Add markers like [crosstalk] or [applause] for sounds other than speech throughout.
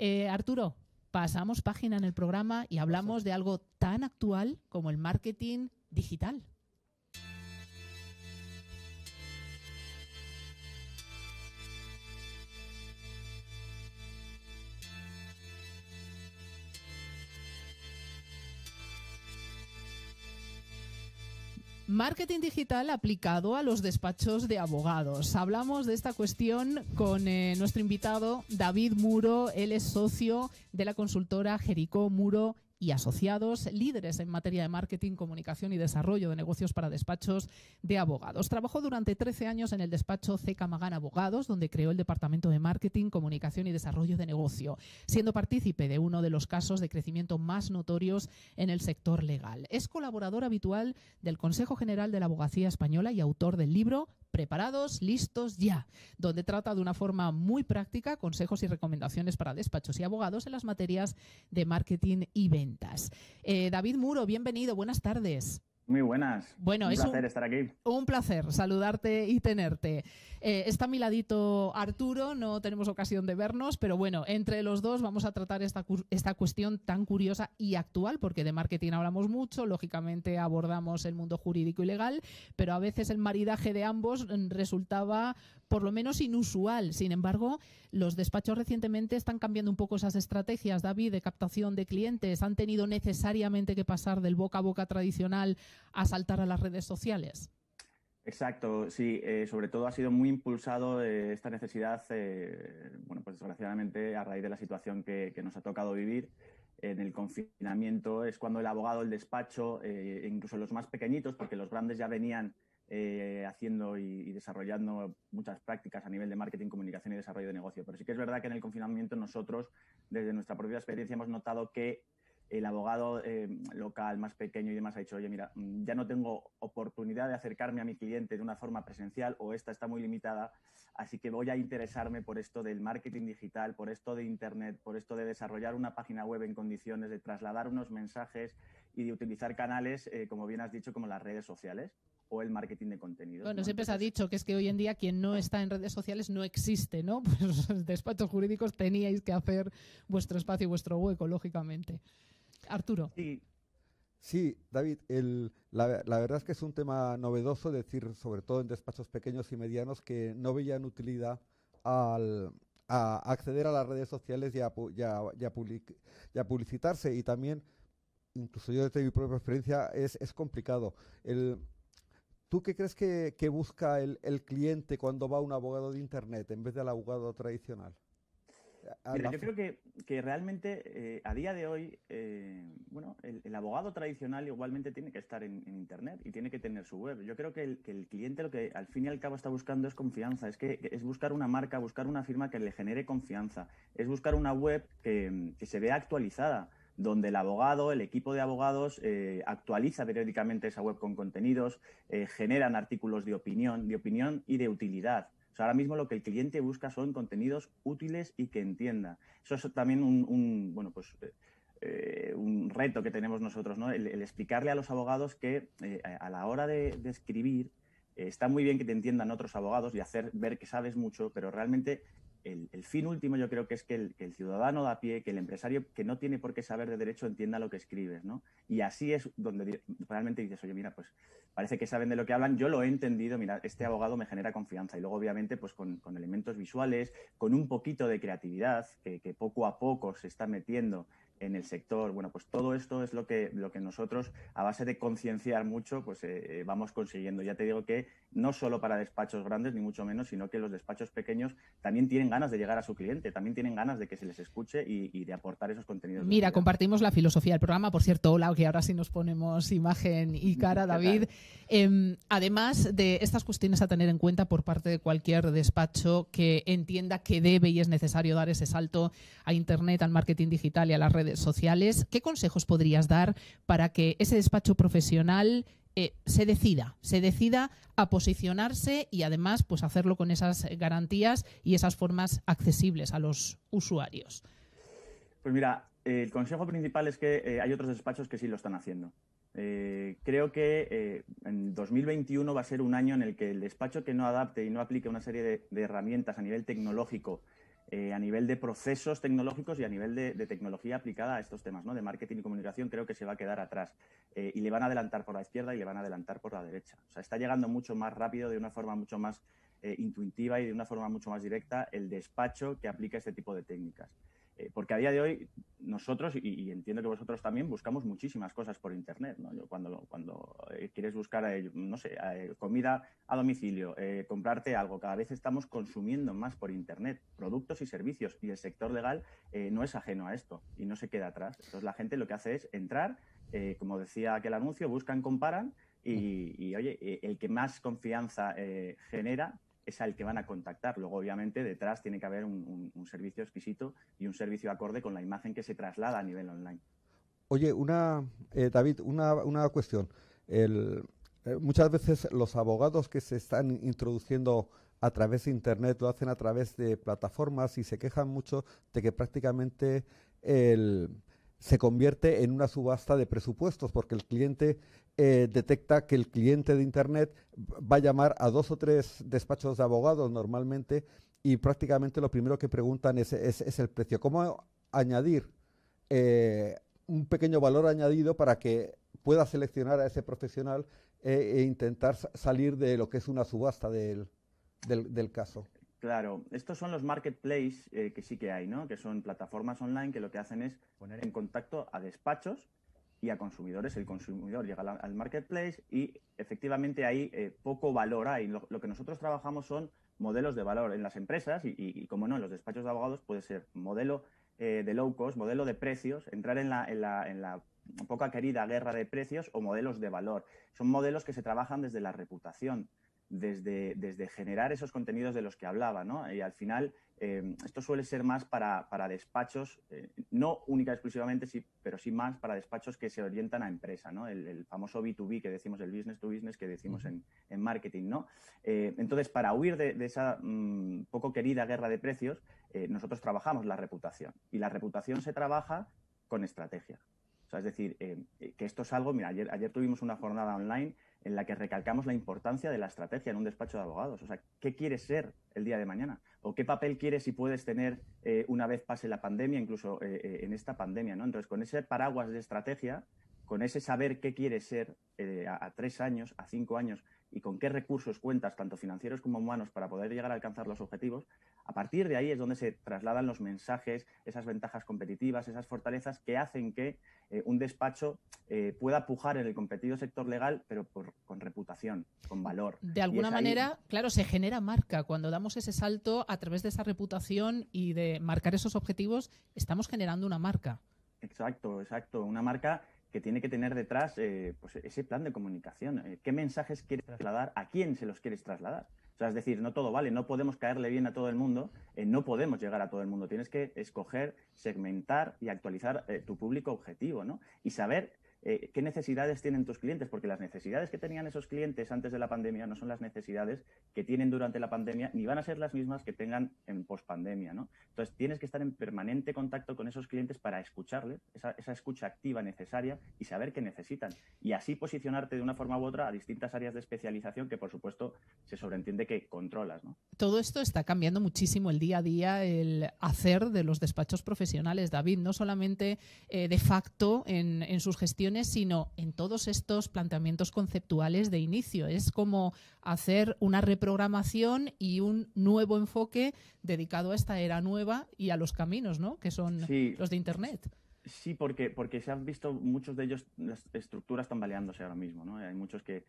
Eh, Arturo, pasamos página en el programa y hablamos de algo tan actual como el marketing digital. Marketing digital aplicado a los despachos de abogados. Hablamos de esta cuestión con eh, nuestro invitado David Muro. Él es socio de la consultora Jericó Muro y asociados, líderes en materia de marketing, comunicación y desarrollo de negocios para despachos de abogados. Trabajó durante 13 años en el despacho CK Magán Abogados, donde creó el departamento de marketing, comunicación y desarrollo de negocio, siendo partícipe de uno de los casos de crecimiento más notorios en el sector legal. Es colaborador habitual del Consejo General de la Abogacía Española y autor del libro preparados, listos, ya, donde trata de una forma muy práctica consejos y recomendaciones para despachos y abogados en las materias de marketing y ventas. Eh, David Muro, bienvenido, buenas tardes. Muy buenas. Bueno, un placer estar aquí. Un placer saludarte y tenerte. Eh, está a mi ladito Arturo, no tenemos ocasión de vernos, pero bueno, entre los dos vamos a tratar esta, esta cuestión tan curiosa y actual, porque de marketing hablamos mucho, lógicamente abordamos el mundo jurídico y legal, pero a veces el maridaje de ambos resultaba por lo menos inusual. Sin embargo, los despachos recientemente están cambiando un poco esas estrategias, David, de captación de clientes. ¿Han tenido necesariamente que pasar del boca a boca tradicional a saltar a las redes sociales? Exacto, sí, eh, sobre todo ha sido muy impulsado eh, esta necesidad, eh, bueno, pues desgraciadamente a raíz de la situación que, nos ha tocado vivir en el confinamiento, es cuando el abogado, el despacho, incluso los más pequeñitos, porque los grandes ya venían haciendo y, desarrollando muchas prácticas a nivel de marketing, comunicación y desarrollo de negocio. Pero sí que es verdad que en el confinamiento nosotros, desde nuestra propia experiencia, hemos notado que el abogado eh, local más pequeño y demás ha dicho, oye, mira, mm, ya no tengo oportunidad de acercarme a mi cliente de una forma presencial o esta está muy limitada, así que voy a interesarme por esto del marketing digital, por esto de Internet, por esto de desarrollar una página web en condiciones, de trasladar unos mensajes y de utilizar canales, eh, como bien has dicho, como las redes sociales o el marketing de contenido. Bueno, siempre se ha dicho que es que hoy en día quien no está en redes sociales no existe, ¿no? [laughs] Pues los despachos jurídicos teníais que hacer vuestro espacio, vuestro hueco, lógicamente. Arturo. Sí. Sí, David, la, verdad es que es un tema novedoso decir, sobre todo en despachos pequeños y medianos, que no veían utilidad al, a acceder a las redes sociales y a, publicitarse. Y también, incluso yo desde mi propia experiencia, es, es complicado. El, ¿Tú qué crees que, busca el, cliente cuando va a un abogado de Internet en vez del abogado tradicional? Yo creo que, realmente eh, a día de hoy, eh, bueno, el, abogado tradicional igualmente tiene que estar en, Internet y tiene que tener su web. Yo creo que el, cliente lo que al fin y al cabo está buscando es confianza, es que es buscar una marca, buscar una firma que le genere confianza, es buscar una web que se vea actualizada donde el abogado, el equipo de abogados eh, actualiza periódicamente esa web con contenidos, generan artículos de opinión, de opinión y de utilidad. Ahora mismo lo que el cliente busca son contenidos útiles y que entienda. Eso es también un, bueno, pues, eh, un reto que tenemos nosotros, ¿no? el, explicarle a los abogados que a la hora de, escribir está muy bien que te entiendan otros abogados y hacer ver que sabes mucho, pero realmente el, fin último yo creo que es que el, ciudadano da pie, que el empresario que no tiene por qué saber de derecho entienda lo que escribes, ¿no? Y así es donde realmente dices, oye, mira, pues parece que saben de lo que hablan, yo lo he entendido, mira, este abogado me genera confianza. Y luego, obviamente, pues con, elementos visuales, con un poquito de creatividad que, que, poco a poco se está metiendo en el sector. Bueno, pues todo esto es lo que, lo que nosotros, a base de concienciar mucho, pues eh, eh, vamos consiguiendo. Ya te digo que no solo para despachos grandes, ni mucho menos, sino que los despachos pequeños también tienen ganas de llegar a su cliente, también tienen ganas de que se les escuche y, de aportar esos contenidos. Mira, compartimos la filosofía del programa, por cierto, hola, que ahora sí nos ponemos imagen y [laughs] cara, David. Em, además de estas cuestiones a tener en cuenta por parte de cualquier despacho que entienda que debe y es necesario dar ese salto a Internet, al marketing digital y a las redes sociales, ¿qué consejos podrías dar para que ese despacho profesional eh, se decida, se decida a posicionarse y además pues hacerlo con esas garantías y esas formas accesibles a los usuarios? Pues mira, el consejo principal es que eh, hay otros despachos que sí lo están haciendo. Eh, creo que en 2021 va a ser un año en el que el despacho que no adapte y no aplique una serie de herramientas a nivel tecnológico eh, a nivel de procesos tecnológicos y a nivel de, tecnología aplicada a estos temas, ¿no? De marketing y comunicación creo que se va a quedar atrás. Eh, y le van a adelantar por la izquierda y le van a adelantar por la derecha. O sea, está llegando mucho más rápido, de una forma mucho más eh, intuitiva y de una forma mucho más directa el despacho que aplica este tipo de técnicas. Eh, porque a día de hoy nosotros, y, entiendo que vosotros también, buscamos muchísimas cosas por Internet. cuando, eh, quieres buscar, sé, comida a domicilio, comprarte algo, cada vez estamos consumiendo más por Internet productos y servicios y el sector legal no es ajeno a esto y no se queda atrás. Entonces la gente lo que hace es entrar, como decía aquel anuncio, buscan, comparan y, y, oye, el que más confianza genera es al que van a contactar. Luego, obviamente, detrás tiene que haber un, servicio exquisito y un servicio acorde con la imagen que se traslada a nivel online. Oye, una, eh, David, una, una cuestión. Eh, muchas veces los abogados que se están introduciendo a través de Internet lo hacen a través de plataformas y se quejan mucho de que prácticamente el, se convierte en una subasta de presupuestos porque el cliente eh, detecta que el cliente de Internet va a llamar a dos o tres despachos de abogados normalmente y prácticamente lo primero que preguntan es, el precio. ¿Cómo añadir eh, un pequeño valor añadido para que pueda seleccionar a ese profesional eh, e intentar salir de lo que es una subasta del, del, caso? Claro, estos son los marketplaces que sí que hay, ¿no? Que son plataformas online que lo que hacen es poner en contacto a despachos y a consumidores. El consumidor llega al marketplace y efectivamente ahí eh, poco valor hay. Lo, que nosotros trabajamos son modelos de valor en las empresas y, como no, en los despachos de abogados puede ser modelo eh, de low cost, modelo de precios, entrar en la, en la, en la poca querida guerra de precios o modelos de valor. Son modelos que se trabajan desde la reputación desde, desde generar esos contenidos de los que hablaba, ¿no? Y al final eh, esto suele ser más para, despachos, eh, no única exclusivamente, sí, pero sí más para despachos que se orientan a empresa, ¿no? El, famoso B2B que decimos, el business to business que decimos en, marketing, ¿no? Eh, entonces, para huir de, esa mm, poco querida guerra de precios, nosotros trabajamos la reputación y la reputación se trabaja con estrategia. O sea, es decir, que esto es algo, mira, ayer, ayer tuvimos una jornada online en la que recalcamos la importancia de la estrategia en un despacho de abogados. O sea, ¿qué quieres ser el día de mañana? ¿O qué papel quieres y puedes tener eh, una vez pase la pandemia, incluso eh, eh, en esta pandemia? ¿no? Entonces, con ese paraguas de estrategia, con ese saber qué quieres ser a, tres años, a cinco años y con qué recursos cuentas, tanto financieros como humanos, para poder llegar a alcanzar los objetivos, a partir de ahí es donde se trasladan los mensajes, esas ventajas competitivas, esas fortalezas que hacen que eh, un despacho eh, pueda pujar en el competido sector legal, pero con reputación, con valor. De alguna manera, claro, se genera marca. Cuando damos ese salto a través de esa reputación y de marcar esos objetivos, estamos generando una marca. Exacto, exacto. Una marca que tiene que tener detrás eh, pues ese plan de comunicación. ¿Qué mensajes quieres trasladar? ¿A quién se los quieres trasladar? O sea, es decir, no todo vale, no podemos caerle bien a todo el mundo, eh, no podemos llegar a todo el mundo. Tienes que escoger, segmentar y actualizar eh, tu público objetivo, ¿no? Y saber eh, qué necesidades tienen tus clientes, porque las necesidades que tenían esos clientes antes de la pandemia no son las necesidades que tienen durante la pandemia, ni van a ser las mismas que tengan en pospandemia, ¿no? Entonces, tienes que estar en permanente contacto con esos clientes para escucharles, esa, escucha activa necesaria y saber qué necesitan. Y así posicionarte de una forma u otra a distintas áreas de especialización que, por supuesto, se sobreentiende que controlas, ¿no? Todo esto está cambiando muchísimo el día a día, el hacer de los despachos profesionales, David, no solamente eh, de facto en, en sus gestiones, sino en todos estos planteamientos conceptuales de inicio. Es como hacer una reprogramación y un nuevo enfoque dedicado a esta era nueva y a los caminos, ¿no? Que son los de Internet. Sí, porque, porque se han visto muchos de ellos, las estructuras tambaleándose ahora mismo, ¿no? Hay muchos que,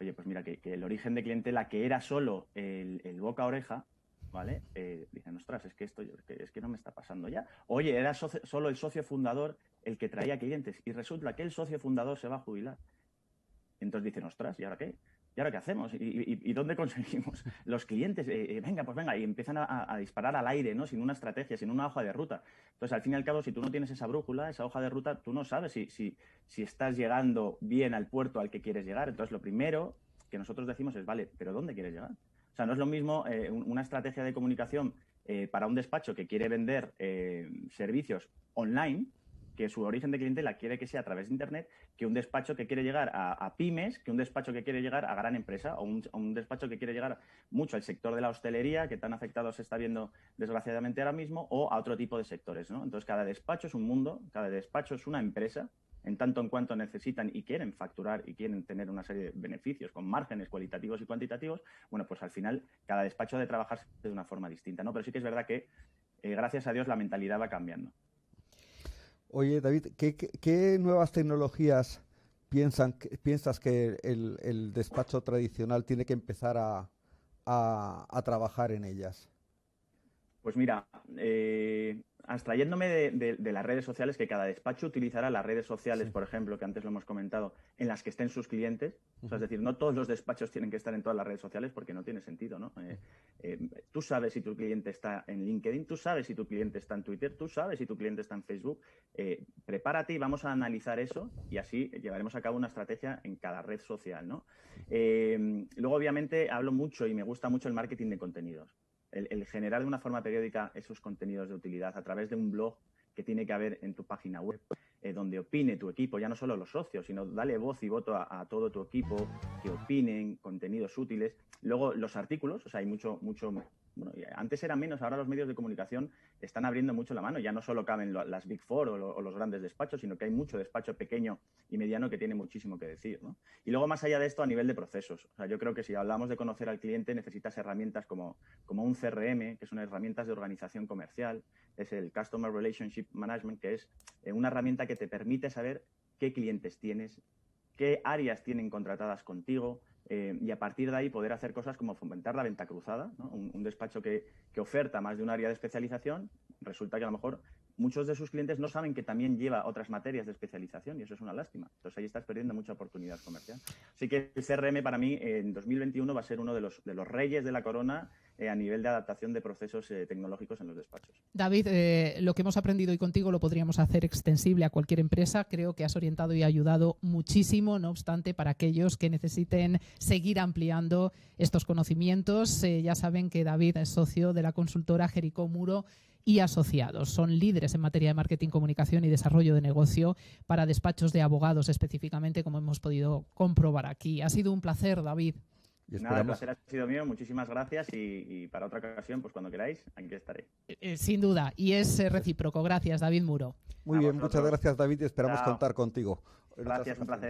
oye, pues mira, que, el origen de cliente, la que era solo el, el boca-oreja, ¿vale? Eh, dicen, ostras, es que esto es que no me está pasando ya. Oye, era solo el socio fundador el que traía clientes y resulta que el socio fundador se va a jubilar. Entonces dicen, ostras, ¿y ahora qué? ¿Y ahora qué hacemos? ¿Y, dónde [laughs] conseguimos los clientes? Eh, eh, venga, pues venga, y empiezan a, disparar al aire, ¿no? Sin una estrategia, sin una hoja de ruta. Entonces, al fin y al cabo, si tú no tienes esa brújula, esa hoja de ruta, tú no sabes si, si, si estás llegando bien al puerto al que quieres llegar. Entonces, lo primero que nosotros decimos es, vale, pero ¿dónde quieres llegar? O sea, no es lo mismo eh, una estrategia de comunicación para un despacho que quiere vender servicios online que su origen de cliente la quiere que sea a través de Internet, que un despacho que quiere llegar a, pymes, que un despacho que quiere llegar a gran empresa o un, despacho que quiere llegar mucho al sector de la hostelería, que tan afectado se está viendo desgraciadamente ahora mismo, o a otro tipo de sectores. ¿no? Entonces, cada despacho es un mundo, cada despacho es una empresa, en tanto en cuanto necesitan y quieren facturar y quieren tener una serie de beneficios con márgenes cualitativos y cuantitativos, bueno, pues al final cada despacho ha de trabajar de una forma distinta, ¿no? Pero sí que es verdad que, eh, gracias a Dios, la mentalidad va cambiando. Oye, David, ¿qué, nuevas tecnologías piensan, piensas que el, despacho tradicional tiene que empezar a, trabajar en ellas? Pues mira, eh, abstrayéndome de, las redes sociales, que cada despacho utilizará las redes sociales, por ejemplo, que antes lo hemos comentado, en las que estén sus clientes. es decir, no todos los despachos tienen que estar en todas las redes sociales porque no tiene sentido, ¿no? Eh, eh, tú sabes si tu cliente está en LinkedIn, tú sabes si tu cliente está en Twitter, tú sabes si tu cliente está en Facebook. Prepárate y vamos a analizar eso y así llevaremos a cabo una estrategia en cada red social, ¿no? luego, obviamente, hablo mucho y me gusta mucho el marketing de contenidos el, generar de una forma periódica esos contenidos de utilidad a través de un blog que tiene que haber en tu página web, eh, donde opine tu equipo, ya no solo los socios, sino dale voz y voto a, todo tu equipo, que opinen contenidos útiles. Luego los artículos, o sea, hay mucho, mucho antes era menos, ahora los medios de comunicación están abriendo mucho la mano. Ya no solo caben las Big Four o, los grandes despachos, sino que hay mucho despacho pequeño y mediano que tiene muchísimo que decir. Y luego, más allá de esto, a nivel de procesos. Yo creo que si hablamos de conocer al cliente, necesitas herramientas como, como un CRM, que son herramientas de organización comercial, es el Customer Relationship Management, que es eh, una herramienta que te permite saber qué clientes tienes, qué áreas tienen contratadas contigo, eh, y a partir de ahí poder hacer cosas como fomentar la venta cruzada, un, despacho que, que, oferta más de un área de especialización, resulta que a lo mejor muchos de sus clientes no saben que también lleva otras materias de especialización y eso es una lástima. Entonces ahí estás perdiendo mucha oportunidad comercial. Así que el CRM para mí en 2021 va a ser uno de los, de los reyes de la corona eh, a nivel de adaptación de procesos eh, tecnológicos en los despachos. David, eh, lo que hemos aprendido hoy contigo lo podríamos hacer extensible a cualquier empresa. Creo que has orientado y ayudado muchísimo, no obstante, para aquellos que necesiten seguir ampliando estos conocimientos. ya saben que David es socio de la consultora Jericó Muro y asociados. Son líderes en materia de marketing, comunicación y desarrollo de negocio para despachos de abogados específicamente, como hemos podido comprobar aquí. Ha sido un placer, David. Nada, el placer ha sido mío, muchísimas gracias y, para otra ocasión, pues cuando queráis, aquí estaré. Eh, eh, sin duda, y es eh, recíproco. Gracias, David Muro. Muy bien, muchas gracias, David, y esperamos contar contigo. Gracias, un placer.